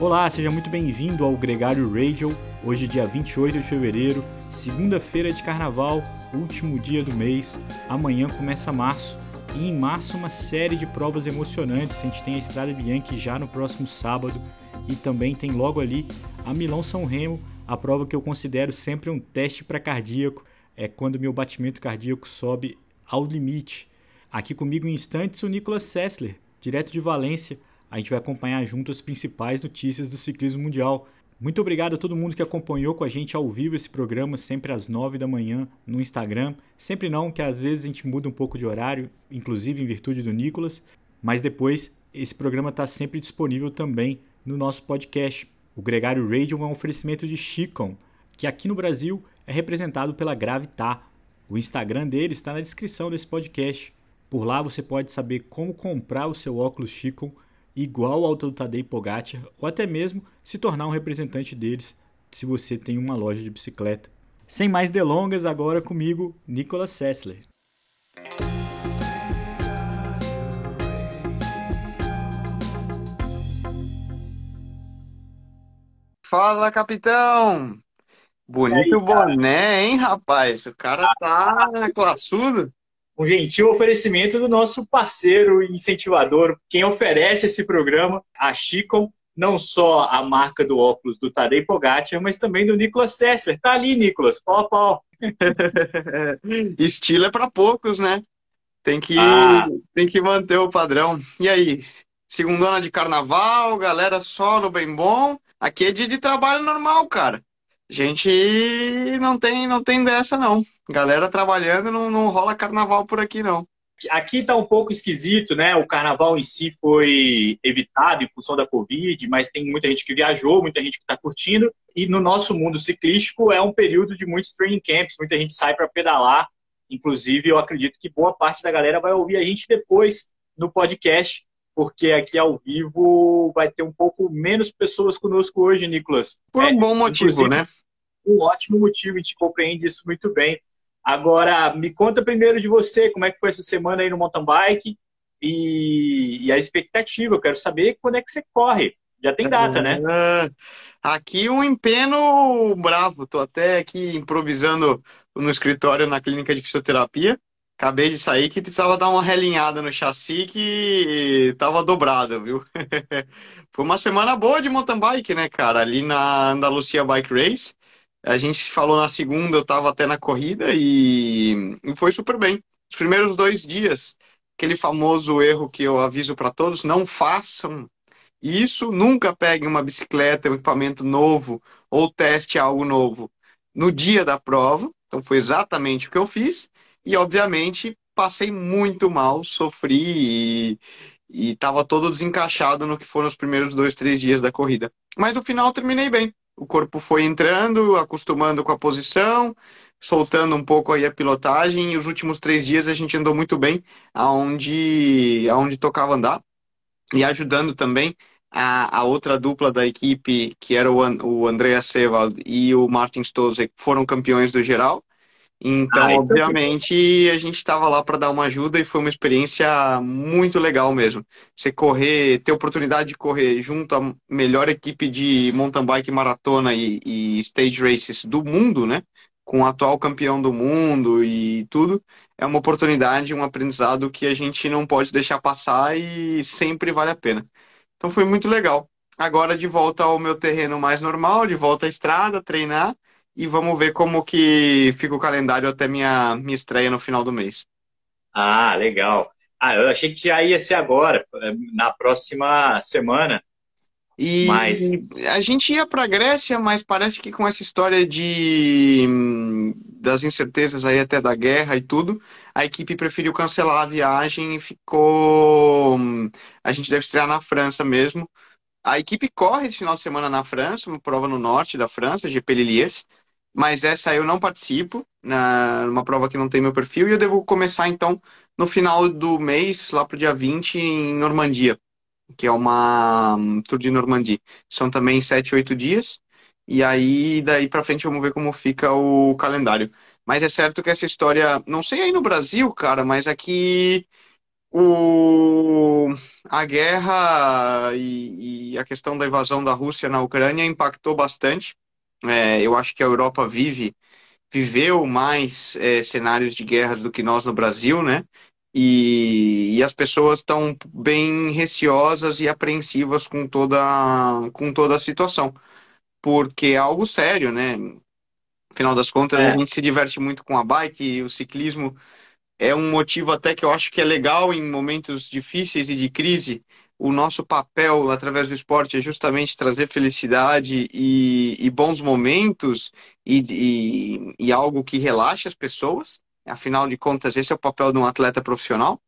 Olá, seja muito bem-vindo ao Gregário Radio. Hoje, dia 28 de fevereiro, segunda-feira de carnaval, último dia do mês. Amanhã começa março. E em março, uma série de provas emocionantes. A gente tem a Estrada Bianchi já no próximo sábado. E também tem logo ali a Milão São Remo, a prova que eu considero sempre um teste para cardíaco. É quando meu batimento cardíaco sobe ao limite. Aqui comigo em instantes o Nicolas Sessler, direto de Valência a gente vai acompanhar junto as principais notícias do ciclismo mundial. Muito obrigado a todo mundo que acompanhou com a gente ao vivo esse programa, sempre às 9 da manhã no Instagram. Sempre não, que às vezes a gente muda um pouco de horário, inclusive em virtude do Nicolas, mas depois esse programa está sempre disponível também no nosso podcast. O Gregário Radio é um oferecimento de Chicon, que aqui no Brasil é representado pela Gravitar. O Instagram dele está na descrição desse podcast. Por lá você pode saber como comprar o seu óculos Chicon igual ao do Tadej Pogacar, ou até mesmo se tornar um representante deles se você tem uma loja de bicicleta. Sem mais delongas, agora comigo, Nicolas Sessler. Fala, capitão! Bonito aí, boné, hein, rapaz? O cara tá classudo um gentil oferecimento do nosso parceiro e incentivador, quem oferece esse programa, a Chicon, não só a marca do óculos do Tadej Pogacar, mas também do Nicolas Sessler. Tá ali, Nicolas, pau a pau. Estilo é para poucos, né? Tem que, ah. tem que manter o padrão. E aí, segundona de carnaval, galera só no bem bom. Aqui é dia de trabalho normal, cara gente não tem, não tem dessa, não. Galera trabalhando, não, não rola carnaval por aqui, não. Aqui está um pouco esquisito, né? O carnaval em si foi evitado em função da Covid, mas tem muita gente que viajou, muita gente que está curtindo. E no nosso mundo ciclístico é um período de muitos training camps, muita gente sai para pedalar. Inclusive, eu acredito que boa parte da galera vai ouvir a gente depois no podcast, porque aqui ao vivo vai ter um pouco menos pessoas conosco hoje, Nicolas. Por um é, bom motivo, né? Um ótimo motivo, a gente compreende isso muito bem. Agora, me conta primeiro de você, como é que foi essa semana aí no mountain bike e, e a expectativa. Eu quero saber quando é que você corre. Já tem data, né? É, aqui um empeno bravo. Tô até aqui improvisando no escritório na clínica de fisioterapia. Acabei de sair que precisava dar uma relinhada no chassi que tava dobrado, viu? Foi uma semana boa de mountain bike, né, cara? Ali na Andalucia Bike Race. A gente falou na segunda, eu tava até na corrida e, e foi super bem. Os primeiros dois dias, aquele famoso erro que eu aviso para todos, não façam isso, nunca peguem uma bicicleta, um equipamento novo ou teste algo novo no dia da prova. Então foi exatamente o que eu fiz. E, obviamente, passei muito mal, sofri e estava todo desencaixado no que foram os primeiros dois, três dias da corrida. Mas no final terminei bem. O corpo foi entrando, acostumando com a posição, soltando um pouco aí a pilotagem. E os últimos três dias a gente andou muito bem, aonde, aonde tocava andar. E ajudando também a, a outra dupla da equipe, que era o, o Andrea Sevald e o Martin Stose, que foram campeões do geral. Então, ah, obviamente, a gente estava lá para dar uma ajuda e foi uma experiência muito legal mesmo. Você correr, ter oportunidade de correr junto à melhor equipe de mountain bike maratona e, e stage races do mundo, né? Com o atual campeão do mundo e tudo, é uma oportunidade, um aprendizado que a gente não pode deixar passar e sempre vale a pena. Então foi muito legal. Agora de volta ao meu terreno mais normal, de volta à estrada, treinar e vamos ver como que fica o calendário até minha, minha estreia no final do mês. Ah, legal. Ah, eu achei que já ia ser agora, na próxima semana. E mas... a gente ia para a Grécia, mas parece que com essa história de das incertezas aí até da guerra e tudo, a equipe preferiu cancelar a viagem e ficou. A gente deve estrear na França mesmo. A equipe corre esse final de semana na França, uma prova no norte da França, GP Liliers mas essa eu não participo, na, numa prova que não tem meu perfil, e eu devo começar então no final do mês, lá pro dia 20, em Normandia, que é uma um, Tour de Normandia. São também 7, 8 dias, e aí daí para frente vamos ver como fica o calendário. Mas é certo que essa história, não sei aí no Brasil, cara, mas aqui O, a guerra e, e, a questão da invasão da Rússia na Ucrânia impactou bastante. É, eu acho que a Europa vive, viveu mais é, cenários de guerra do que nós no Brasil, né? E, e as pessoas estão bem receosas e apreensivas com toda, com toda a situação, porque é algo sério, né? Afinal das contas, é. a gente se diverte muito com a bike e o ciclismo é um motivo até que eu acho que é legal em momentos difíceis e de crise. O nosso papel através do esporte é justamente trazer felicidade e, e bons momentos e, e, e algo que relaxe as pessoas. Afinal de contas, esse é o papel de um atleta profissional.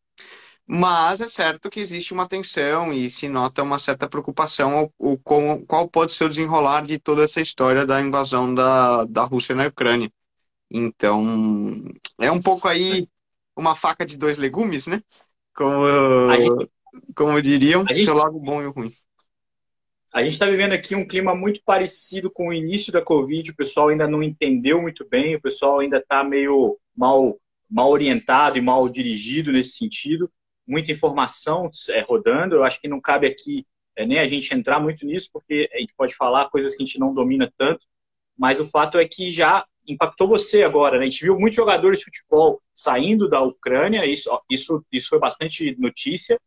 Mas é certo que existe uma tensão e se nota uma certa preocupação o, com, qual pode ser o desenrolar de toda essa história da invasão da, da Rússia na Ucrânia. Então, é um pouco aí uma faca de dois legumes, né? Como, gente, como diriam, o gente, lado bom e o ruim. A gente está vivendo aqui um clima muito parecido com o início da Covid. O pessoal ainda não entendeu muito bem, o pessoal ainda está meio mal, mal orientado e mal dirigido nesse sentido. Muita informação é, rodando. Eu acho que não cabe aqui é, nem a gente entrar muito nisso, porque a gente pode falar coisas que a gente não domina tanto. Mas o fato é que já impactou você agora, né? A gente viu muitos jogadores de futebol saindo da Ucrânia, isso, isso, isso foi bastante notícia.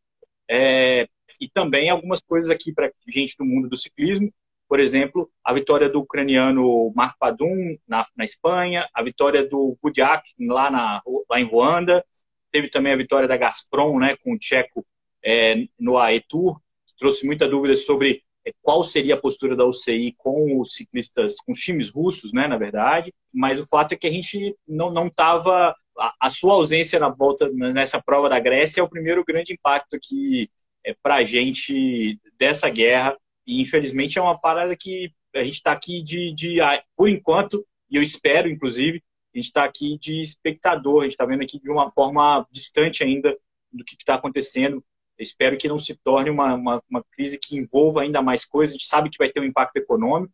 É, e também algumas coisas aqui para gente do mundo do ciclismo. Por exemplo, a vitória do ucraniano Mark Padun na, na Espanha, a vitória do Budiak lá, na, lá em Ruanda, teve também a vitória da Gazprom né, com o Tcheco é, no AE Tour, que trouxe muita dúvida sobre é, qual seria a postura da UCI com os ciclistas, com os times russos, né, na verdade. Mas o fato é que a gente não estava. A, sua ausência na volta nessa prova da Grécia é o primeiro grande impacto que é, para a gente dessa guerra. E infelizmente é uma parada que a gente está aqui de, de, por enquanto, e eu espero, inclusive, a gente está aqui de espectador, a gente está vendo aqui de uma forma distante ainda do que está acontecendo espero que não se torne uma, uma, uma, crise que envolva ainda mais coisas. A gente sabe que vai ter um impacto econômico,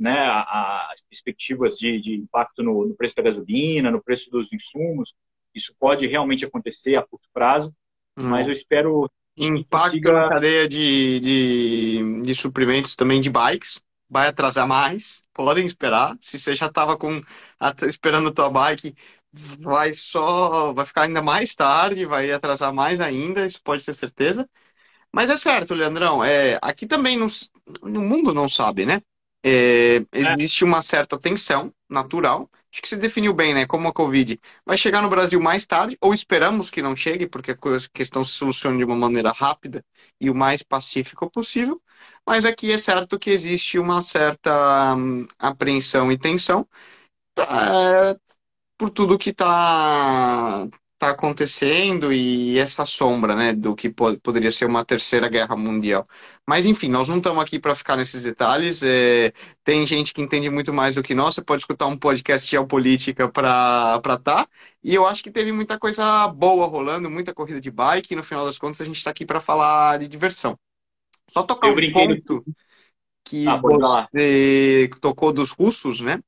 né? as perspectivas de, de impacto no, no, preço da gasolina, no preço dos insumos. Isso pode realmente acontecer a curto prazo, hum. mas eu espero. Impacto consiga... na cadeia de, de, de suprimentos também de bikes. Vai atrasar mais, podem esperar. Se você já estava com esperando a tua bike, vai só vai ficar ainda mais tarde, vai atrasar mais ainda, isso pode ter certeza. Mas é certo, Leandrão, é, aqui também no, no mundo não sabe, né? É, é, existe uma certa tensão natural. Acho que se definiu bem, né? Como a Covid vai chegar no Brasil mais tarde, ou esperamos que não chegue, porque a questão se solucione de uma maneira rápida e o mais pacífica possível. Mas aqui é certo que existe uma certa hum, apreensão e tensão. É, por tudo que está tá acontecendo e essa sombra, né, do que poderia ser uma terceira guerra mundial. Mas enfim, nós não estamos aqui para ficar nesses detalhes. É, tem gente que entende muito mais do que nós. Você pode escutar um podcast de geopolítica para para tá. E eu acho que teve muita coisa boa rolando, muita corrida de bike. E no final das contas, a gente está aqui para falar de diversão. Só tocar eu um ponto que ah, você tocou dos russos, né?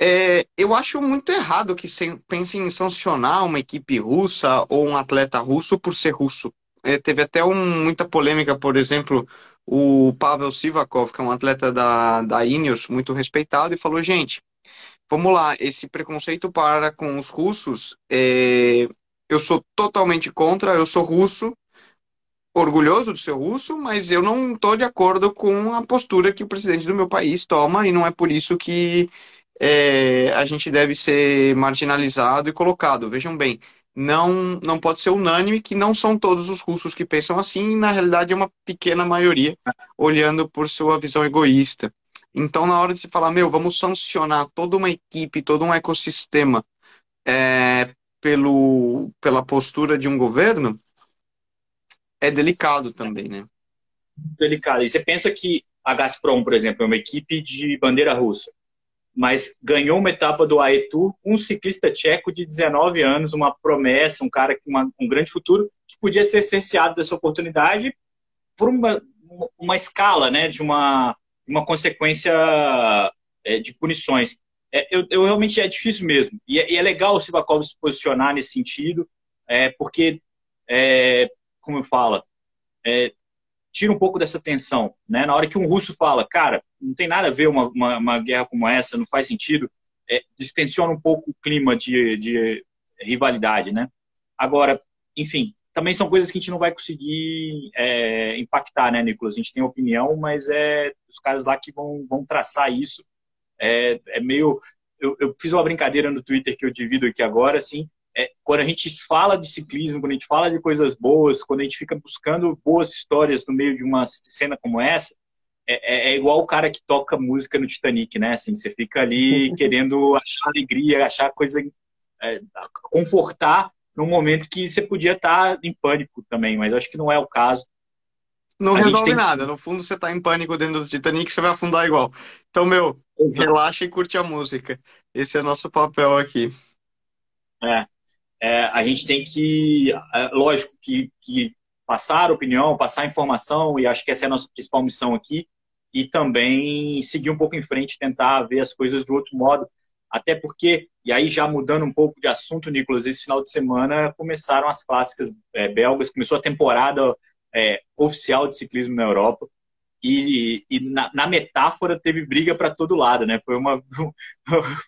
É, eu acho muito errado que se pense em sancionar uma equipe russa ou um atleta russo por ser russo. É, teve até um, muita polêmica, por exemplo, o Pavel Sivakov, que é um atleta da, da Ineos, muito respeitado, e falou, gente, vamos lá, esse preconceito para com os russos, é, eu sou totalmente contra, eu sou russo, orgulhoso de ser russo, mas eu não estou de acordo com a postura que o presidente do meu país toma, e não é por isso que é, a gente deve ser marginalizado e colocado. Vejam bem, não, não pode ser unânime que não são todos os russos que pensam assim, na realidade é uma pequena maioria olhando por sua visão egoísta. Então, na hora de se falar, meu, vamos sancionar toda uma equipe, todo um ecossistema é, pelo, pela postura de um governo, é delicado também, né? Delicado. E você pensa que a Gazprom, por exemplo, é uma equipe de bandeira russa mas ganhou uma etapa do AE Tour com um ciclista tcheco de 19 anos, uma promessa, um cara com um grande futuro, que podia ser cerceado dessa oportunidade por uma, uma escala, né, de uma, uma consequência é, de punições. É, eu, eu, realmente é difícil mesmo. E é, e é legal o Sivakov se posicionar nesse sentido, é, porque é, como eu falo, é, tira um pouco dessa tensão, né? Na hora que um russo fala, cara, não tem nada a ver uma, uma, uma guerra como essa, não faz sentido, é, distensiona um pouco o clima de, de rivalidade, né? Agora, enfim, também são coisas que a gente não vai conseguir é, impactar, né, Nicolas? A gente tem opinião, mas é os caras lá que vão, vão traçar isso. É, é meio. Eu, eu, fiz uma brincadeira no Twitter que eu divido aqui agora, assim. É, quando a gente fala de ciclismo, quando a gente fala de coisas boas, quando a gente fica buscando boas histórias no meio de uma cena como essa, é, é, é igual o cara que toca música no Titanic, né? Assim, você fica ali querendo achar alegria, achar coisa, é, confortar num momento que você podia estar em pânico também, mas acho que não é o caso. Não a resolve tem... nada. No fundo, você está em pânico dentro do Titanic, você vai afundar igual. Então, meu, Exato. relaxa e curte a música. Esse é nosso papel aqui. É. é a gente tem que, é, lógico, que, que passar opinião, passar informação, e acho que essa é a nossa principal missão aqui, e também seguir um pouco em frente, tentar ver as coisas do outro modo. Até porque, e aí já mudando um pouco de assunto, Nicolas, esse final de semana começaram as clássicas é, belgas, começou a temporada é, oficial de ciclismo na Europa. E, e na, na, metáfora teve briga para todo lado, né? Foi uma,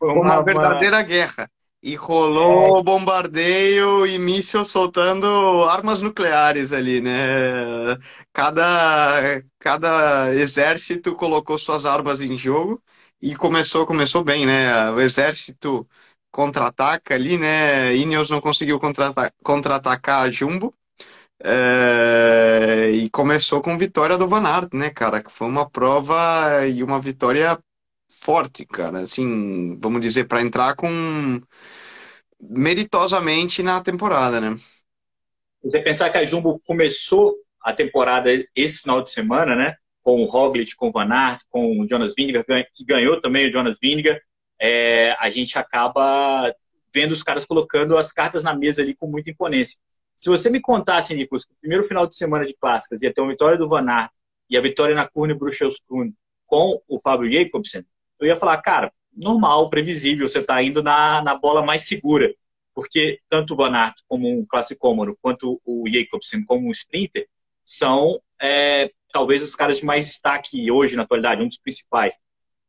uma, uma verdadeira uma... guerra. E rolou é... bombardeio e míssil soltando armas nucleares ali, né? Cada, cada exército colocou suas armas em jogo e começou, começou bem, né? O exército contra-ataca ali, né? Ineos não conseguiu contra-atacar contra a Jumbo. É... e começou com vitória do Van Aert, né, cara? Foi uma prova e uma vitória forte, cara. Assim, vamos dizer, para entrar com meritosamente na temporada, né? Você pensar que a Jumbo começou a temporada esse final de semana, né? com o Roglic, com o Van Aert, com o Jonas Vingegaard, que ganhou também o Jonas Vingegaard, é, a gente acaba vendo os caras colocando as cartas na mesa ali com muita imponência. Se você me contasse, Nicolas, que o primeiro final de semana de clássicas ia ter uma vitória do Van Aert e a vitória na Kurne Bruxelles-Kuhn com o Fábio Jacobsen, eu ia falar, cara, normal, previsível, você está indo na, na bola mais segura, porque tanto o Van Aert como um classicômano, quanto o Jacobsen como um sprinter, são é, talvez os caras de mais destaque hoje na atualidade, um dos principais.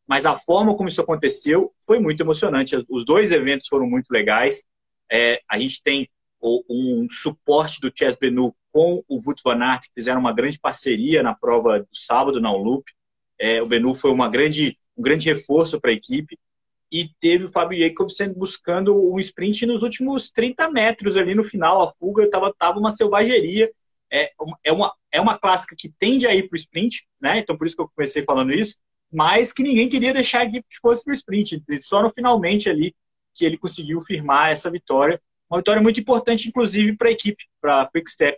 Mas a forma como isso aconteceu foi muito emocionante. Os dois eventos foram muito legais. É, a gente tem um suporte do Chess Benu com o Wout van Aert, que fizeram uma grande parceria na prova do sábado na Unloop. É, o Benu foi uma grande, um grande reforço para a equipe. E teve o Fábio Jacobsen buscando um sprint nos últimos 30 metros ali no final. A fuga estava tava uma selvageria é, é, uma, é uma clássica que tende a ir para o sprint, né? Então por isso que eu comecei falando isso, mas que ninguém queria deixar a equipe que fosse para o sprint. Só no finalmente ali que ele conseguiu firmar essa vitória. Uma vitória muito importante, inclusive, para a equipe, para a Quick Step.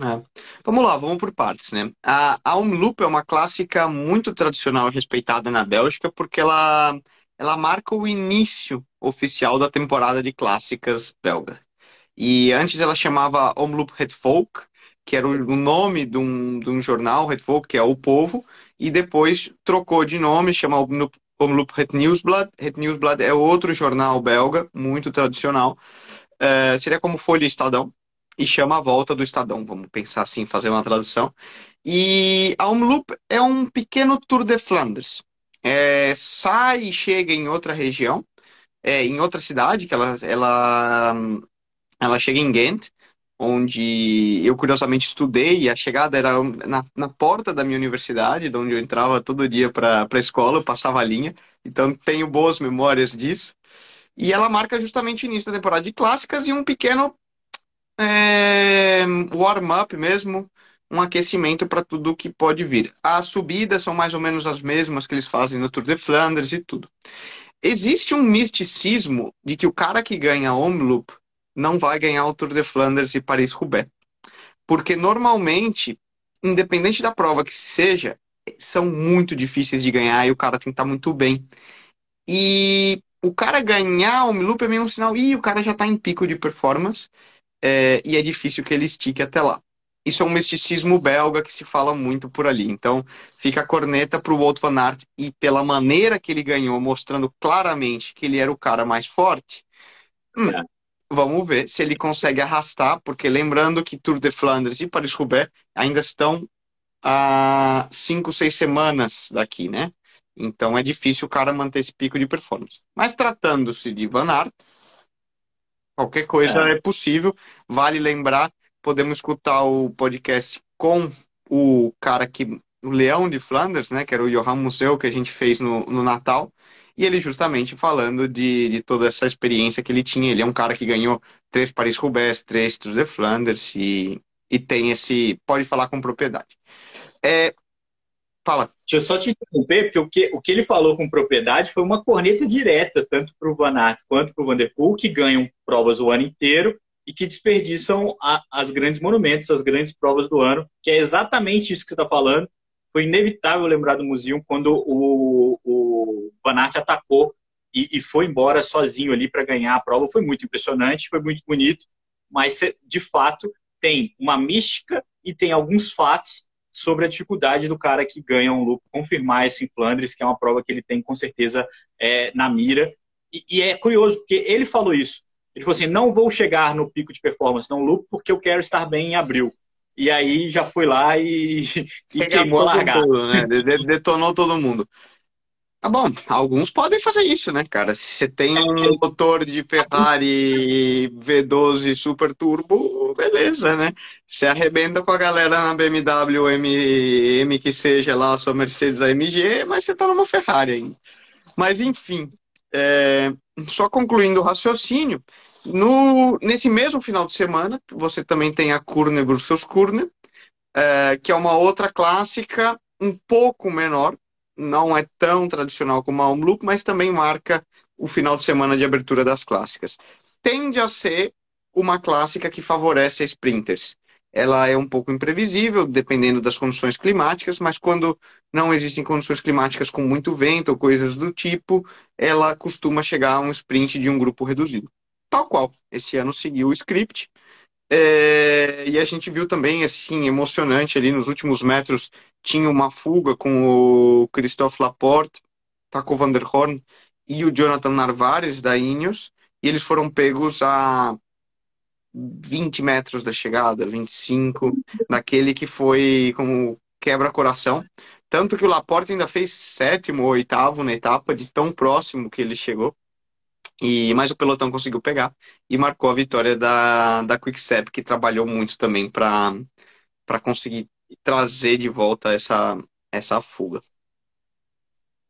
É. Vamos lá, vamos por partes, né? A, Omloop é uma clássica muito tradicional e respeitada na Bélgica porque ela, ela marca o início oficial da temporada de clássicas belga. E antes ela chamava Omloop Het Folk, que era o nome de um, de um jornal, Red Folk, que é O Povo, e depois trocou de nome, chama Omloop Het Nieuwsblad. Het Nieuwsblad é outro jornal belga, muito tradicional. É, seria como Folha Estadão, e chama a volta do Estadão, vamos pensar assim, fazer uma tradução. E a Omloop é um pequeno Tour de Flandres. É, sai e chega em outra região, é, em outra cidade, que ela, ela, ela chega em Ghent, onde eu curiosamente estudei e a chegada era na, na porta da minha universidade, de onde eu entrava todo dia para a escola, eu passava a linha, então tenho boas memórias disso. E ela marca justamente o início da temporada de clássicas e um pequeno é, warm-up mesmo, um aquecimento para tudo que pode vir. As subidas são mais ou menos as mesmas que eles fazem no Tour de Flandres e tudo. Existe um misticismo de que o cara que ganha Omloop não vai ganhar o Tour de Flanders e Paris-Roubaix. Porque normalmente, independente da prova que seja, são muito difíceis de ganhar e o cara tem que estar muito bem. E o cara ganhar o Milup é meio um sinal, e o cara já está em pico de performance é, e é difícil que ele estique até lá. Isso é um misticismo belga que se fala muito por ali. Então, fica a corneta para o Wout van Aert e pela maneira que ele ganhou, mostrando claramente que ele era o cara mais forte. Hum, é vamos ver se ele consegue arrastar, porque lembrando que Tour de Flandres e Paris-Roubaix ainda estão a cinco, seis semanas daqui, né? Então é difícil o cara manter esse pico de performance. Mas tratando-se de Van Aert, qualquer coisa é. é possível. Vale lembrar, podemos escutar o podcast com o cara que o Leão de Flanders, né, que era o Johan Museu, que a gente fez no, no Natal, e ele justamente falando de, de toda essa experiência que ele tinha. Ele é um cara que ganhou três Paris-Roubaix, três Tours de Flanders, e, e tem esse... pode falar com propriedade. É, Fala. Deixa eu só te interromper, porque o que, o que ele falou com propriedade foi uma corneta direta, tanto para o Van quanto para o Van Der Poel, que ganham provas o ano inteiro e que desperdiçam a, as grandes monumentos, as grandes provas do ano, que é exatamente isso que você está falando. Foi inevitável lembrar do museu quando o, o Van atacou e, e foi embora sozinho ali para ganhar a prova. Foi muito impressionante, foi muito bonito, mas de fato tem uma mística e tem alguns fatos sobre a dificuldade do cara que ganha um loop confirmar isso em Flandres, que é uma prova que ele tem com certeza é, na mira. E, e, é curioso, porque ele falou isso. Ele falou assim: não vou chegar no pico de performance no loop porque eu quero estar bem em abril. E aí já foi lá e, e queimou a largada. Todo, né? Detonou todo mundo. Tá bom, alguns podem fazer isso, né, cara? Se você tem um motor de Ferrari V12 Super Turbo, beleza, né? Você arrebenta com a galera na BMW M, M que seja lá, a sua Mercedes AMG, mas você tá numa Ferrari ainda. Mas enfim, é... só concluindo o raciocínio, no... nesse mesmo final de semana, você também tem a Kurne Brussels Kurne, é... que é uma outra clássica um pouco menor, não é tão tradicional como a Omloop, mas também marca o final de semana de abertura das clássicas. Tende a ser uma clássica que favorece sprinters. Ela é um pouco imprevisível, dependendo das condições climáticas, mas quando não existem condições climáticas com muito vento ou coisas do tipo, ela costuma chegar a um sprint de um grupo reduzido. Tal qual. Esse ano seguiu o script. É, e a gente viu também, assim, emocionante ali nos últimos metros, tinha uma fuga com o Christophe Laporte, Taco Van der Horn e o Jonathan Narvares da Ineos, e eles foram pegos a 20 metros da chegada, 25, daquele que foi como quebra-coração. Tanto que o Laporte ainda fez sétimo ou oitavo na etapa, de tão próximo que ele chegou. E mas o pelotão conseguiu pegar e marcou a vitória da da Quickstep que trabalhou muito também para conseguir trazer de volta essa essa fuga.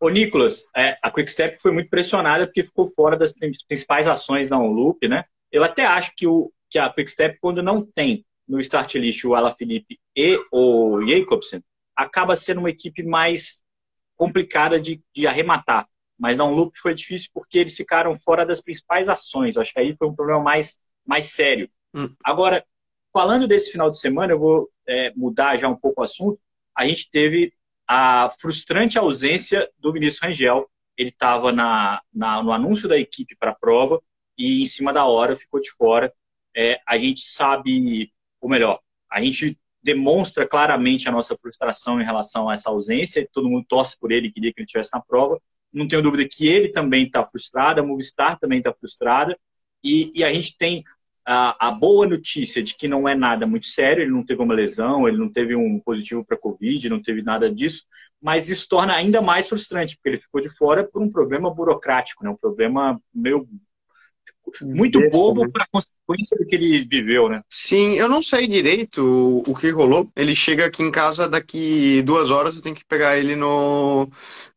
Ô, Nicolas, é, a Quickstep foi muito pressionada porque ficou fora das principais ações da Onloop, né? Eu até acho que, o, que a Quickstep, quando não tem no start list o Alaphilippe e o Jacobsen, acaba sendo uma equipe mais complicada de, de arrematar. Mas na loop foi difícil porque eles ficaram fora das principais ações. Eu acho que aí foi um problema mais, mais sério. Hum. Agora, falando desse final de semana, eu vou é, mudar já um pouco o assunto. A gente teve a frustrante ausência do Vinícius Rangel. Ele estava na, na, no anúncio da equipe para a prova e em cima da hora ficou de fora. É, a gente sabe, ou melhor, a gente demonstra claramente a nossa frustração em relação a essa ausência. Todo mundo torce por ele, queria que ele estivesse na prova não tenho dúvida que ele também está frustrado, a Movistar também está frustrada, e, e, a gente tem a, a, boa notícia de que não é nada muito sério, ele não teve uma lesão, ele não teve um positivo para Covid, não teve nada disso, mas isso torna ainda mais frustrante, porque ele ficou de fora por um problema burocrático, né? um problema meio muito bobo né? para a consequência do que ele viveu, né? Sim, eu não sei direito o, que rolou. Ele chega aqui em casa daqui duas horas, eu tenho que pegar ele no,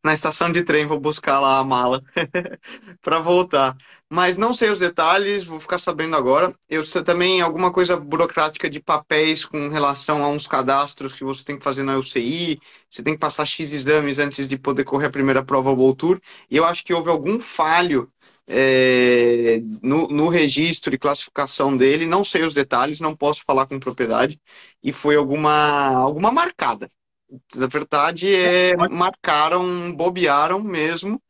na estação de trem, vou buscar lá a mala para voltar. Mas não sei os detalhes, vou ficar sabendo agora. Eu sei também alguma coisa burocrática de papéis com relação a uns cadastros que você tem que fazer na UCI, você tem que passar X exames antes de poder correr a primeira prova World Tour. E eu acho que houve algum falho é, no, no, registro e classificação dele, não sei os detalhes, não posso falar com propriedade, e foi alguma, alguma marcada. Na verdade, é, marcaram, bobearam mesmo,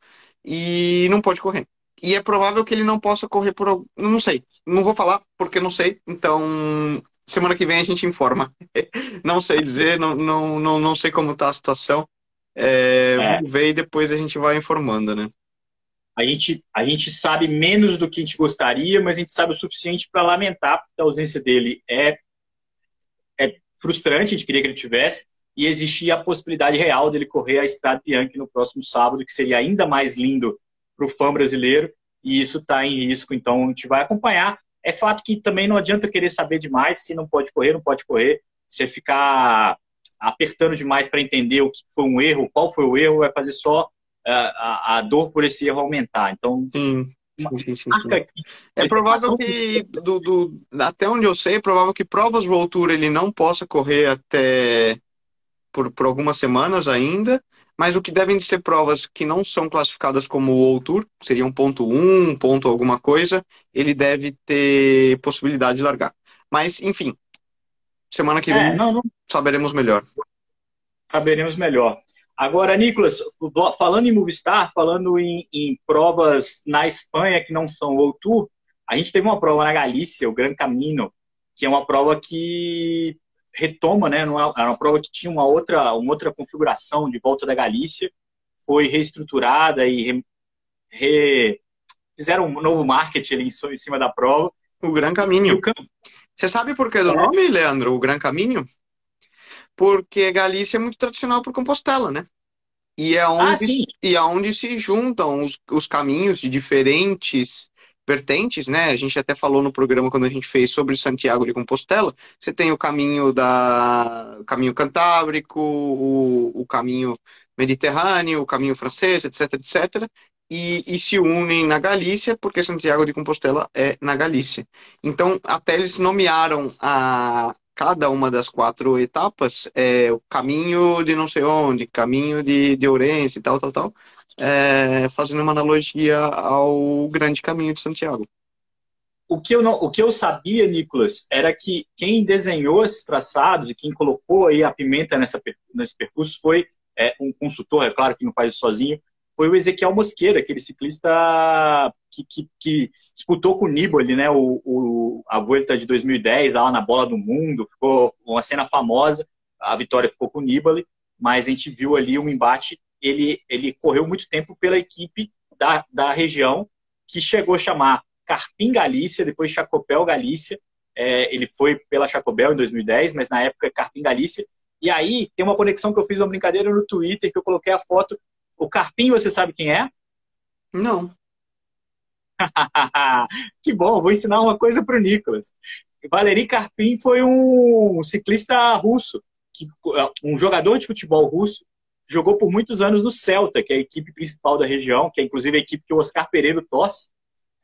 e não pode correr. E é provável que ele não possa correr por. Não sei. Não vou falar porque não sei. Então, semana que vem a gente informa. não sei dizer, não, não, não, não sei como está a situação. É, é. Vamos ver e depois a gente vai informando, né? A gente, a gente sabe menos do que a gente gostaria, mas a gente sabe o suficiente para lamentar, porque a ausência dele é, é frustrante, a gente queria que ele tivesse, e existia a possibilidade real dele correr a Estrada Bianchi no próximo sábado, que seria ainda mais lindo para o fã brasileiro, e isso está em risco, então a gente vai acompanhar. É fato que também não adianta querer saber demais, se não pode correr, não pode correr. Você ficar apertando demais para entender o que foi um erro, qual foi o erro, vai fazer só a, a dor por esse erro aumentar. Então, sim. Sim, sim, sim. É provável que, do, do, até onde eu sei, é provável que provas World altura ele não possa correr até por, por algumas semanas ainda, mas o que devem de ser provas que não são classificadas como World Tour, seriam ponto um, ponto alguma coisa, ele deve ter possibilidade de largar. Mas, enfim, semana que é, vem não, não... saberemos melhor. Saberemos melhor. Agora, Nicolas, falando em Movistar, falando em, em, provas na Espanha que não são o Tour, a gente teve uma prova na Galícia, o Gran Camino, que é uma prova que retoma, né? Era uma prova que tinha uma outra, uma outra configuração de volta da Galícia, foi reestruturada e re, re, fizeram um novo marketing ali em cima da prova. O Gran Caminho. Você sabe por que do é. nome, Leandro? O Gran Caminho? Porque Galícia é muito tradicional por Compostela, né? E é onde, ah, e é onde se juntam os, os caminhos de diferentes vertentes, né? A gente até falou no programa quando a gente fez sobre Santiago de Compostela. Você tem o caminho da o caminho cantábrico, o, o caminho mediterrâneo, o caminho francês, etc, etc. E, e, se unem na Galícia, porque Santiago de Compostela é na Galícia. Então, até eles nomearam a, cada uma das quatro etapas é o caminho de não sei onde, caminho de, de Ourense, tal, tal, tal, é, fazendo uma analogia ao grande caminho de Santiago. O que, eu não, o que eu sabia, Nicolas, era que quem desenhou esses traçados e quem colocou aí a pimenta nessa, nesse percurso foi é, um consultor, é claro que não faz isso sozinho, foi o Ezequiel Mosqueira, aquele ciclista que, que, que disputou com o Nibali, né, o, o, a Vuelta de 2010, lá na Bola do Mundo, ficou uma cena famosa, a vitória ficou com o Nibali, mas a gente viu ali um embate, ele, ele correu muito tempo pela equipe da, da região, que chegou a chamar Carpim Galícia, depois Chacopel Galícia, é, ele foi pela Chacobel em 2010, mas na época Carpim Galícia, e aí tem uma conexão que eu fiz uma brincadeira no Twitter, que eu coloquei a foto o Carpim, você sabe quem é? Não. que bom, vou ensinar uma coisa para o Nicolas. Valeri Carpim foi um ciclista russo, um jogador de futebol russo, jogou por muitos anos no Celta, que é a equipe principal da região, que é inclusive a equipe que o Oscar Pereira torce.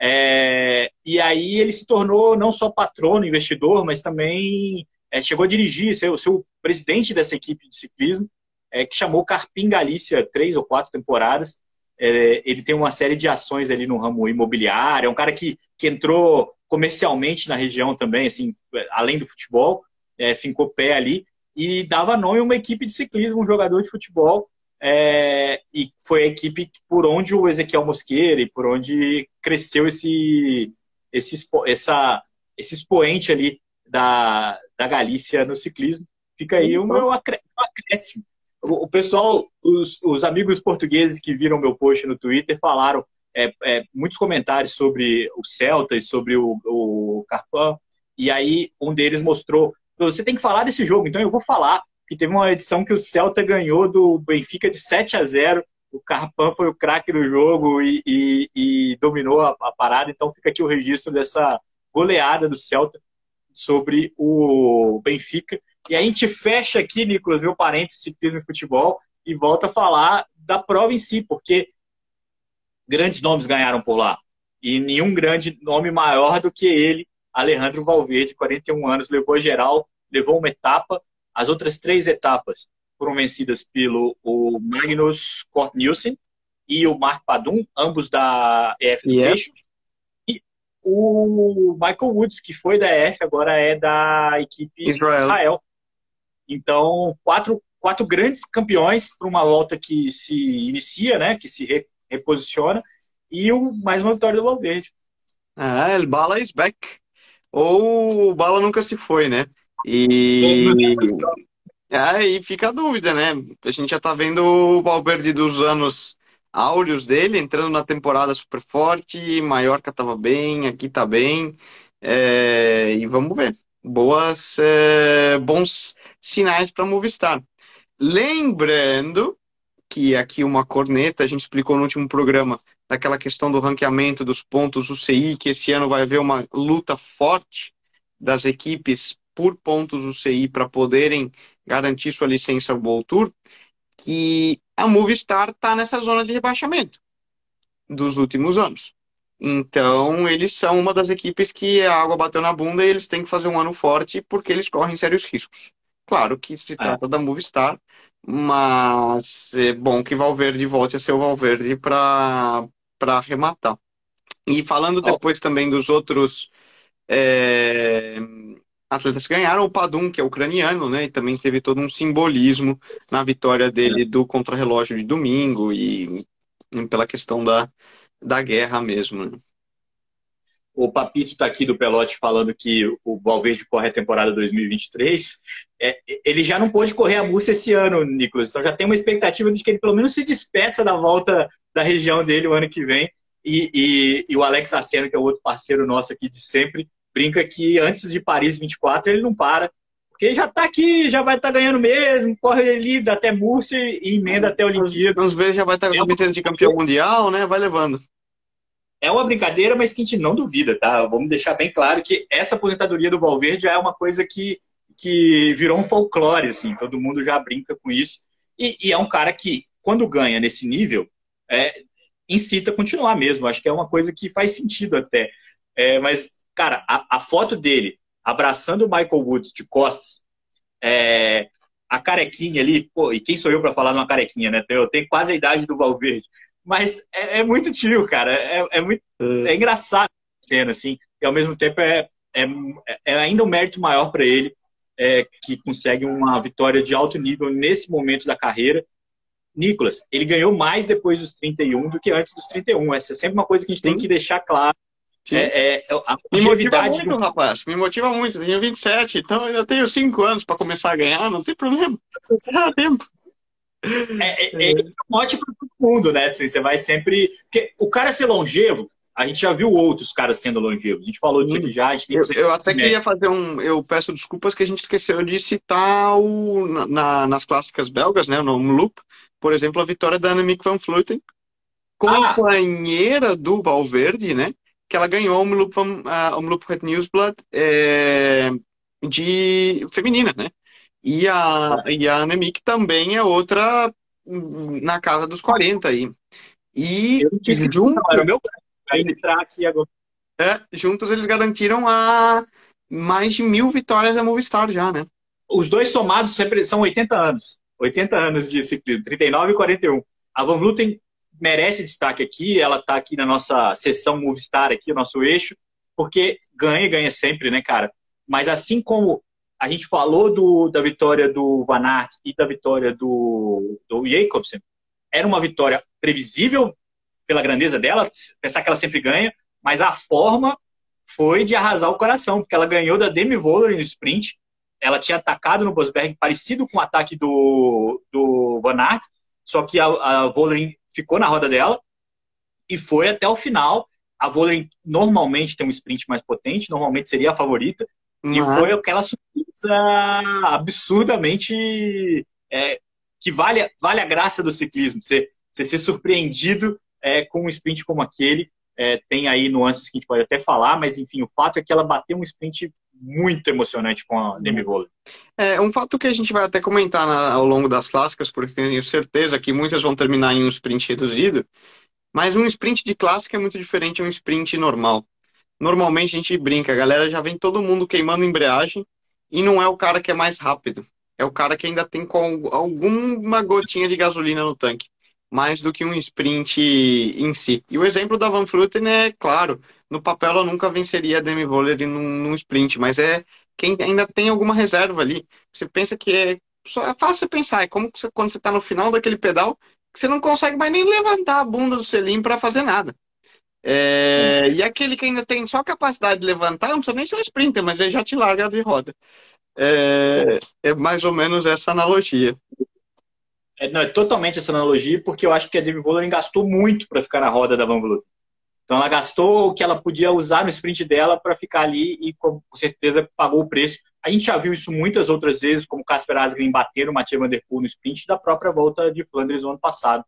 É, e aí ele se tornou não só patrono, investidor, mas também é, chegou a dirigir, ser, o presidente dessa equipe de ciclismo é, que chamou Carpim Galícia, três ou quatro temporadas. É, ele tem uma série de ações ali no ramo imobiliário, é um cara que, que entrou comercialmente na região também, assim, além do futebol, é, fincou pé ali e dava nome a uma equipe de ciclismo, um jogador de futebol, é, e foi a equipe por onde o Ezequiel Mosqueira e por onde cresceu esse, esse, essa, esse expoente ali da, da Galícia no ciclismo. Fica aí o meu acréscimo. O, pessoal, os, os, amigos portugueses que viram meu post no Twitter falaram é, é, muitos comentários sobre o Celta e sobre o, o Carpão. E aí um deles mostrou: você tem que falar desse jogo, então eu vou falar. Que teve uma edição que o Celta ganhou do Benfica de 7 a 0 o Carpan foi o craque do jogo e, e, e dominou a, a, parada. Então fica aqui o registro dessa goleada do Celta sobre o Benfica. E a gente fecha aqui, Nicolas, meu parente, ciclismo e futebol, e volta a falar da prova em si, porque grandes nomes ganharam por lá. E nenhum grande nome maior do que ele, Alejandro Valverde, 41 anos, levou a geral, levou uma etapa. As outras três etapas foram vencidas pelo o Magnus Cort Nielsen e o Mark Padum, ambos da EF yeah. E o Michael Woods, que foi da EF, agora é da equipe Israel. Israel. Então, quatro, quatro grandes campeões para uma volta que se inicia, né? Que se re, reposiciona. E o, mais uma vitória do Valverde. Ah, el Bala is back. Ou o Bala nunca se foi, né? E. Aí fica a dúvida, né? A gente já tá vendo o Valverde dos anos áureos dele, entrando na temporada super forte, Maiorca estava bem, aqui está bem, é, e vamos ver. Boas, é, bons sinais para Movistar. Lembrando que aqui uma corneta, a gente explicou no último programa, daquela questão do ranqueamento dos pontos UCI, que esse ano vai haver uma luta forte das equipes por pontos UCI para poderem garantir sua licença World Tour, que a Movistar está nessa zona de rebaixamento dos últimos anos. Então, eles são uma das equipes que a água bateu na bunda e eles têm que fazer um ano forte porque eles correm sérios riscos. Claro que se trata é. da Movistar, mas é bom que Valverde volte a ser o Valverde para arrematar. E falando depois oh. também dos outros é, atletas que ganharam, o Padum, que é ucraniano, né? E também teve todo um simbolismo na vitória dele do contrarrelógio de domingo e, e pela questão da, da guerra mesmo. Né? O Papito está aqui do Pelote falando que o Valverde corre a temporada 2023. É, ele já não pôde correr a Múrcia esse ano, Nicolas. Então já tem uma expectativa de que ele pelo menos se despeça da volta da região dele o ano que vem. E, e, e o Alex Aceno, que é o outro parceiro nosso aqui de sempre, brinca que antes de Paris 24 ele não para, porque já está aqui, já vai estar tá ganhando mesmo, corre ali até Múrcia e emenda até a Olimpíada. Uns vezes já vai estar tá com a de campeão mundial, né? Vai levando é uma brincadeira, mas que a gente não duvida, tá? Vamos deixar bem claro que essa aposentadoria do Valverde é uma coisa que, que virou um folclore, assim, todo mundo já brinca com isso. E, e é um cara que, quando ganha nesse nível, é, incita a continuar mesmo. Acho que é uma coisa que faz sentido até. É, mas, cara, a, a, foto dele abraçando o Michael Woods de costas, é, a carequinha ali, pô, e quem sou eu para falar de uma carequinha, né? Eu tenho quase a idade do Valverde. Mas é, é muito tio, cara. É, é muito é. é engraçado a cena, assim. E ao mesmo tempo é, é, é ainda um mérito maior para ele, é, que consegue uma vitória de alto nível nesse momento da carreira. Nicolas, ele ganhou mais depois dos 31 do que antes dos 31. Essa é sempre uma coisa que a gente tem que deixar claro. É, é, a me motiva muito, do... rapaz. Me motiva muito. Tenho 27, então eu tenho 5 anos para começar a ganhar, não tem problema. Dá tempo. É, é, é um mote para todo mundo, né? Assim, você vai sempre. Porque o cara ser longevo, a gente já viu outros caras sendo longevos. A gente falou disso aqui já. eu, eu até queria fazer um. Eu peço desculpas que a gente esqueceu de citar o, na, nas clássicas belgas, né? No Loop, por exemplo, a vitória da Annemiek van Vleuten, companheira ah. do Valverde, né? Que ela ganhou o Omloop, uh, Omloop Red Newsblad é, de feminina, né? E a, e a Anemic também é outra na casa dos 40 aí. E juntos, era meu entrar aqui agora. É, juntos eles garantiram a mais de mil vitórias da Movistar já, né? Os dois tomados sempre são 80 anos. 80 anos de ciclismo, 39 e 41. A Van Vluten merece destaque aqui, ela está aqui na nossa sessão Movistar, aqui, o nosso eixo, porque ganha, ganha sempre, né, cara? Mas assim como a gente falou do, da vitória do Van Aert e da vitória do, do Jacobsen. Era uma vitória previsível pela grandeza dela, pensar que ela sempre ganha, mas a forma foi de arrasar o coração, porque ela ganhou da Demi Vollering no sprint. Ela tinha atacado no Bosberg, parecido com o ataque do, do Van Aert, só que a, a Vollering ficou na roda dela e foi até o final. A Vollering normalmente tem um sprint mais potente, normalmente seria a favorita, e uhum. foi aquela surpresa absurdamente é, que vale, vale a graça do ciclismo, você, você ser surpreendido é, com um sprint como aquele. É, tem aí nuances que a gente pode até falar, mas enfim, o fato é que ela bateu um sprint muito emocionante com a Demi Volley. É um fato que a gente vai até comentar na, ao longo das clássicas, porque tenho certeza que muitas vão terminar em um sprint reduzido, mas um sprint de clássica é muito diferente de um sprint normal normalmente a gente brinca, a galera já vem todo mundo queimando embreagem e não é o cara que é mais rápido. É o cara que ainda tem com alguma gotinha de gasolina no tanque, mais do que um sprint em si. E o exemplo da Van Vleuten é claro, no papel ela nunca venceria a Demi Voller num, num sprint, mas é quem ainda tem alguma reserva ali. Você pensa que é só é fácil pensar, é como você, quando você está no final daquele pedal que você não consegue mais nem levantar a bunda do selim para fazer nada. É, e aquele que ainda tem só capacidade de levantar, não precisa nem ser um sprinter, mas ele já te larga de roda. É, é mais ou menos essa analogia. É, não, é totalmente essa analogia, porque eu acho que a Dave Vollering gastou muito para ficar na roda da Van Vleuten. Então ela gastou o que ela podia usar no sprint dela para ficar ali e com certeza pagou o preço. A gente já viu isso muitas outras vezes, como Casper Asgreen bater no Mathieu Van Der Poel no sprint da própria volta de Flandres no ano passado.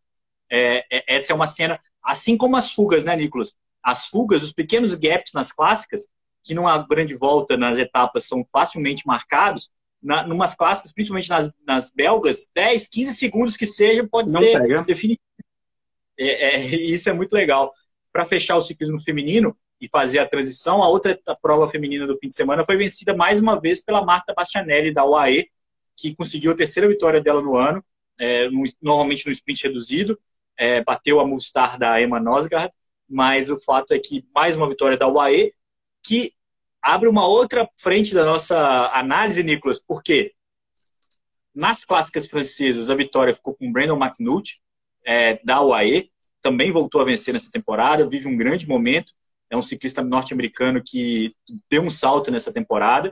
É, é, essa é uma cena, assim como as fugas, né, Nicolas? As fugas, os pequenos gaps nas clássicas, que numa grande volta nas etapas são facilmente marcados, na, numas clássicas, principalmente nas, nas belgas, 10, 15 segundos que seja, pode Não ser pega. definitivo. É, é, isso é muito legal para fechar o ciclismo feminino e fazer a transição, a outra a prova feminina do fim de semana foi vencida mais uma vez pela Marta Bastianelli, da UAE, que conseguiu a terceira vitória dela no ano, é, no, normalmente no sprint reduzido, é, bateu a Mustar da Emma Nosgard, mas o fato é que mais uma vitória da UAE, que abre uma outra frente da nossa análise, Nicolas, porque nas clássicas francesas a vitória ficou com Brandon McNulty, é, da UAE, também voltou a vencer nessa temporada, vive um grande momento. É um ciclista norte-americano que deu um salto nessa temporada.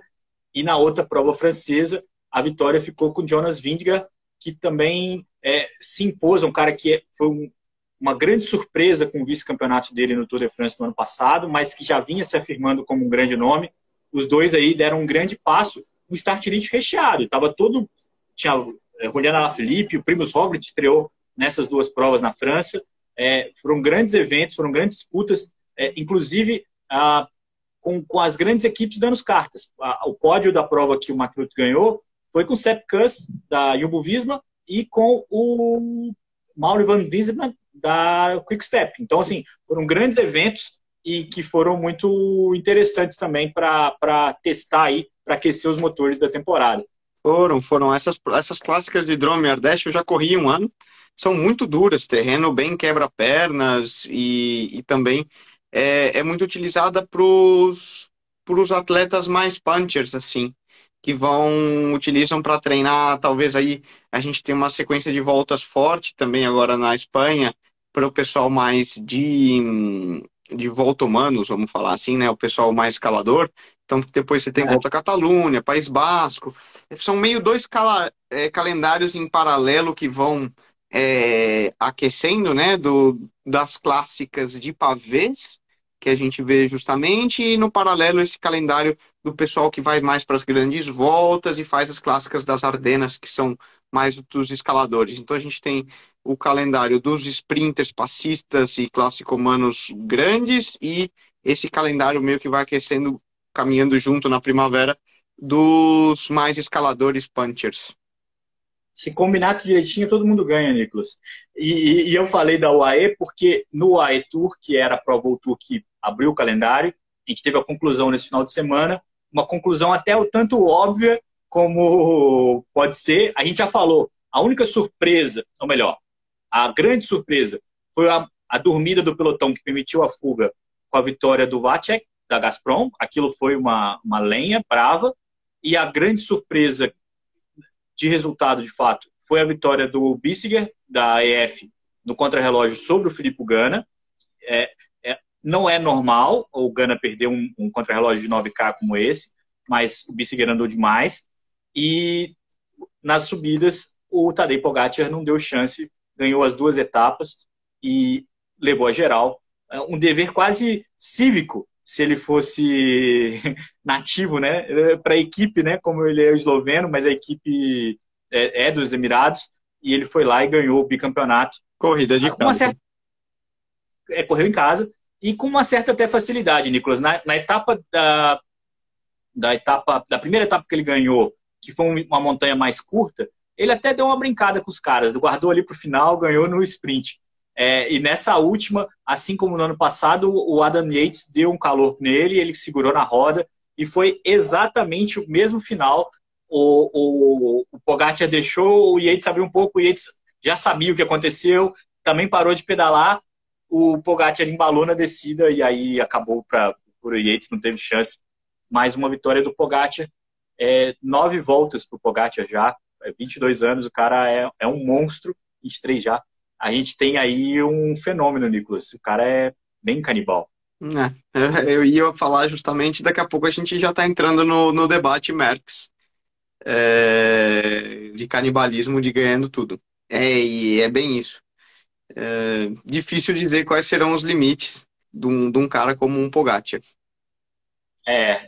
E na outra prova francesa, a vitória ficou com Jonas Vingegaard, que também é, se impôs, um cara que é, foi um, uma grande surpresa com o vice-campeonato dele no Tour de France no ano passado, mas que já vinha se afirmando como um grande nome. Os dois aí deram um grande passo, um start list recheado. Estava todo. Tinha é, Juliana Alaphilippe, o Primus Roglic estreou nessas duas provas na França. É, foram grandes eventos, foram grandes disputas, é, inclusive ah, com, com, as grandes equipes dando as cartas. o pódio da prova que o McNulty ganhou foi com o Sepp Kuss, da Jumbo Visma, e com o Mauro Van Wiesman, da Quick Step. Então, assim, foram grandes eventos e que foram muito interessantes também para testar aí, para aquecer os motores da temporada. Foram, foram essas, essas clássicas de Drome Ardeste, eu já corri um ano, são muito duras, terreno bem quebra-pernas e, e também é, é muito utilizada para os atletas mais punchers, assim, que vão, utilizam para treinar, talvez aí a gente tem uma sequência de voltas forte também agora na Espanha, para o pessoal mais de, de volta humanos, vamos falar assim, né? O pessoal mais escalador. Então, depois você tem é. Volta Catalunha, País Basco. São meio dois cala, é, calendários em paralelo que vão é, aquecendo, né, do, das clássicas de pavês, que a gente vê justamente, e no paralelo esse calendário do pessoal que vai mais para as grandes voltas e faz as clássicas das Ardenas, que são mais dos escaladores. Então a gente tem o calendário dos sprinters, passistas e clássico-humanos grandes e esse calendário meio que vai aquecendo, caminhando junto na primavera, dos mais escaladores punchers se combinar tudo direitinho, todo mundo ganha, Nicolas. E, e, eu falei da UAE porque no UAE Tour, que era a prova Tour que abriu o calendário, a gente teve a conclusão nesse final de semana, uma conclusão até o tanto óbvia como pode ser. A gente já falou, a única surpresa, ou melhor, a grande surpresa foi a, a dormida do pelotão que permitiu a fuga com a vitória do Vacek, da Gazprom. Aquilo foi uma, uma lenha brava. E a grande surpresa de resultado, de fato, foi a vitória do Bissiger, da EF, no contrarrelógio sobre o Filipe Gana. É, não é normal o Gana perder um, um contrarrelógio de 9K como esse, mas o Bissiger andou demais. E nas subidas, o Tadej Pogacar não deu chance, ganhou as duas etapas e levou a geral. É um dever quase cívico se ele fosse nativo, né, para a equipe, né, como ele é esloveno, mas a equipe é, é, dos Emirados, e ele foi lá e ganhou o bicampeonato. Corrida de casa. Certa... É, correu em casa, e com uma certa até facilidade, Nicolas. Na, na etapa da, da etapa, da primeira etapa que ele ganhou, que foi uma montanha mais curta, ele até deu uma brincada com os caras, guardou ali para o final, ganhou no sprint. É, e nessa última, assim como no ano passado, o Adam Yates deu um calor nele, ele segurou na roda e foi exatamente o mesmo final. O, o, o Pogacar deixou, o Yates abriu um pouco, o Yates já sabia o que aconteceu, também parou de pedalar, o Pogacar embalou na descida e aí acabou para o Yates, não teve chance. Mais uma vitória do Pogacar. É, nove voltas para o Pogacar já, 22 é, anos, o cara é, é um monstro, 23 já a gente tem aí um fenômeno, Nicolas. O cara é bem canibal. É, eu ia falar justamente, daqui a pouco a gente já está entrando no, no debate Merckx é, de canibalismo, de ganhando tudo. É, e é bem isso. É difícil dizer quais serão os limites de um, de um cara como um Pogacar. É,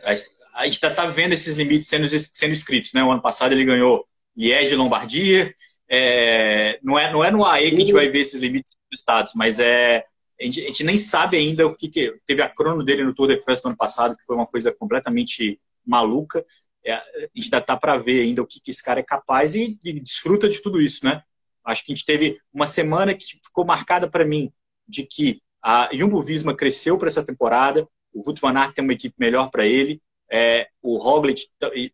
a gente está vendo esses limites sendo, sendo escritos, né? O ano passado ele ganhou Liège e Lombardia. É, não, é, não é no AE que a gente vai ver esses limites estados, mas é, a gente, a gente, nem sabe ainda o que, que, Teve a crono dele no Tour de France no ano passado, que foi uma coisa completamente maluca. É, a gente ainda tá para ver ainda o que, que esse cara é capaz e, e, desfruta de tudo isso, né? Acho que a gente teve uma semana que ficou marcada para mim de que a Jumbo Visma cresceu para essa temporada, o Wout van Aert tem uma equipe melhor para ele, é, o Roglic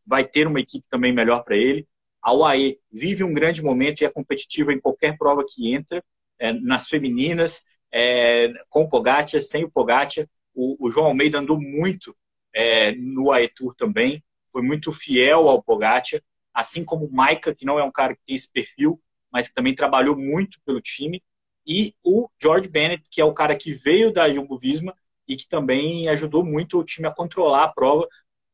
vai ter uma equipe também melhor para ele. A UAE vive um grande momento e é competitiva em qualquer prova que entra, é, nas femininas, é, com o Pogacar, sem o Pogacar. O, o João Almeida andou muito é, no AE Tour também, foi muito fiel ao Pogacar, assim como o Maika, que não é um cara que tem esse perfil, mas que também trabalhou muito pelo time, e o George Bennett, que é o cara que veio da Jumbo Visma e que também ajudou muito o time a controlar a prova.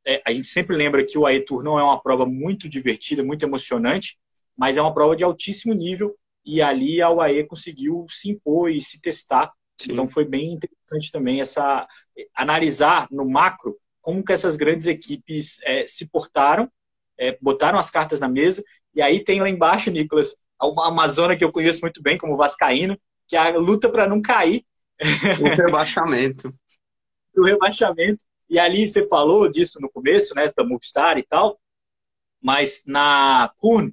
É, a gente sempre lembra que o AE Tour não é uma prova muito divertida, muito emocionante, mas é uma prova de altíssimo nível e ali a UAE conseguiu se impor e se testar. Sim. Então foi bem interessante também essa analisar no macro como que essas grandes equipes é, se portaram, é, botaram as cartas na mesa, e aí tem lá embaixo, Nicolas, uma, zona que eu conheço muito bem, como Vascaíno, que é a luta para não cair. O rebaixamento. o rebaixamento. E ali você falou disso no começo, né, da Movistar e tal, mas na Kuhn,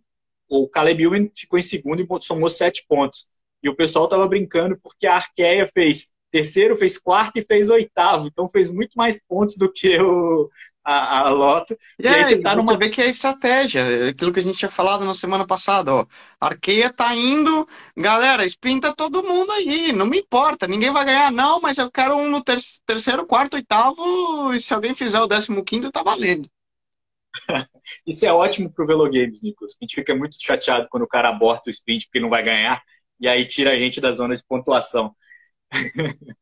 o Caleb Ewan ficou em segundo e somou sete pontos. E o pessoal estava brincando porque a Arqueia fez terceiro, fez quarto e fez oitavo. Então fez muito mais pontos do que o, a, a Loto. E, e aí você tá numa. vê que é estratégia, é aquilo que a gente tinha falado na semana passada, ó. Arqueia tá indo, galera, espinta todo mundo aí, não me importa, ninguém vai ganhar, não, mas eu quero um no ter terceiro, quarto, oitavo, e se alguém fizer o décimo quinto, tá valendo. Isso é ótimo pro Velo Games, Nicolas. A gente fica muito chateado quando o cara aborta o sprint porque não vai ganhar, e aí tira a gente da zona de pontuação.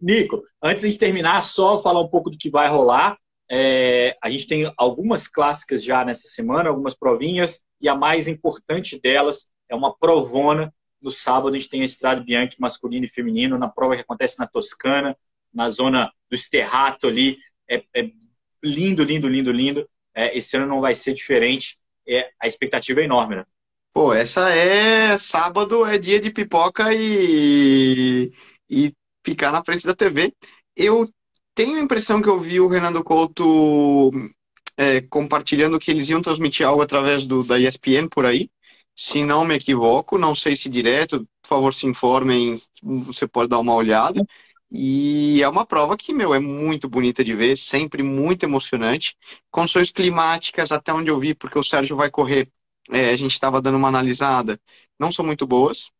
Nico, antes de terminar, só falar um pouco do que vai rolar. É, a gente tem algumas clássicas já nessa semana, algumas provinhas, e a mais importante delas é uma provona. No sábado a gente tem a Estrada Bianchi masculino e feminino, na prova que acontece na Toscana, na zona do Esterrato ali. É, é lindo, lindo, lindo, lindo. É, esse ano não vai ser diferente. É, a expectativa é enorme, né? Pô, essa é sábado, é dia de pipoca e, e ficar na frente da TV. Eu tenho a impressão que eu vi o Renato Couto é, compartilhando que eles iam transmitir algo através do, da ESPN por aí. Se não me equivoco, não sei se direto, por favor se informem, você pode dar uma olhada. E é uma prova que, meu, é muito bonita de ver, sempre muito emocionante. Condições climáticas, até onde eu vi, porque o Sérgio vai correr é, a gente estava dando uma analisada, não são muito boas,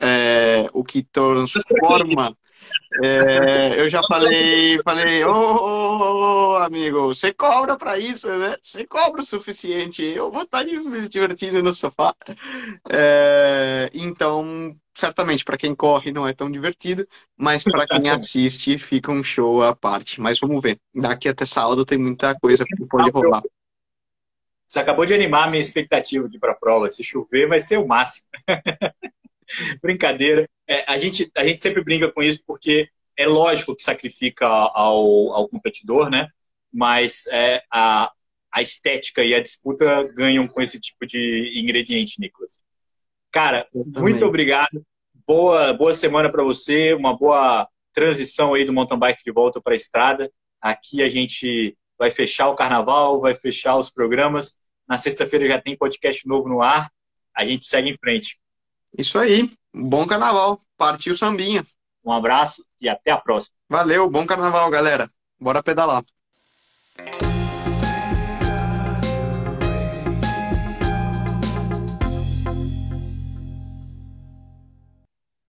é, o que transforma. É, eu já falei, falei, ô oh, oh, amigo, você cobra para isso, né? Você cobra o suficiente, eu vou estar me divertindo no sofá. É, então, certamente, para quem corre não é tão divertido, mas para quem assiste fica um show à parte. Mas vamos ver, daqui até sábado tem muita coisa que pode rolar. Você acabou de animar a minha expectativa de ir para a prova. Se chover, vai ser o máximo. Brincadeira. É, a, gente, a gente sempre brinca com isso porque é lógico que sacrifica ao, ao competidor, né? Mas é, a, a estética e a disputa ganham com esse tipo de ingrediente, Nicolas. Cara, muito obrigado. Boa, boa semana para você, uma boa transição aí do mountain bike de volta para a estrada. Aqui a gente vai fechar o carnaval, vai fechar os programas. Na sexta-feira já tem podcast novo no ar. A gente segue em frente. Isso aí. Bom carnaval. Partiu sambinha. Um abraço e até a próxima. Valeu. Bom carnaval, galera. Bora pedalar.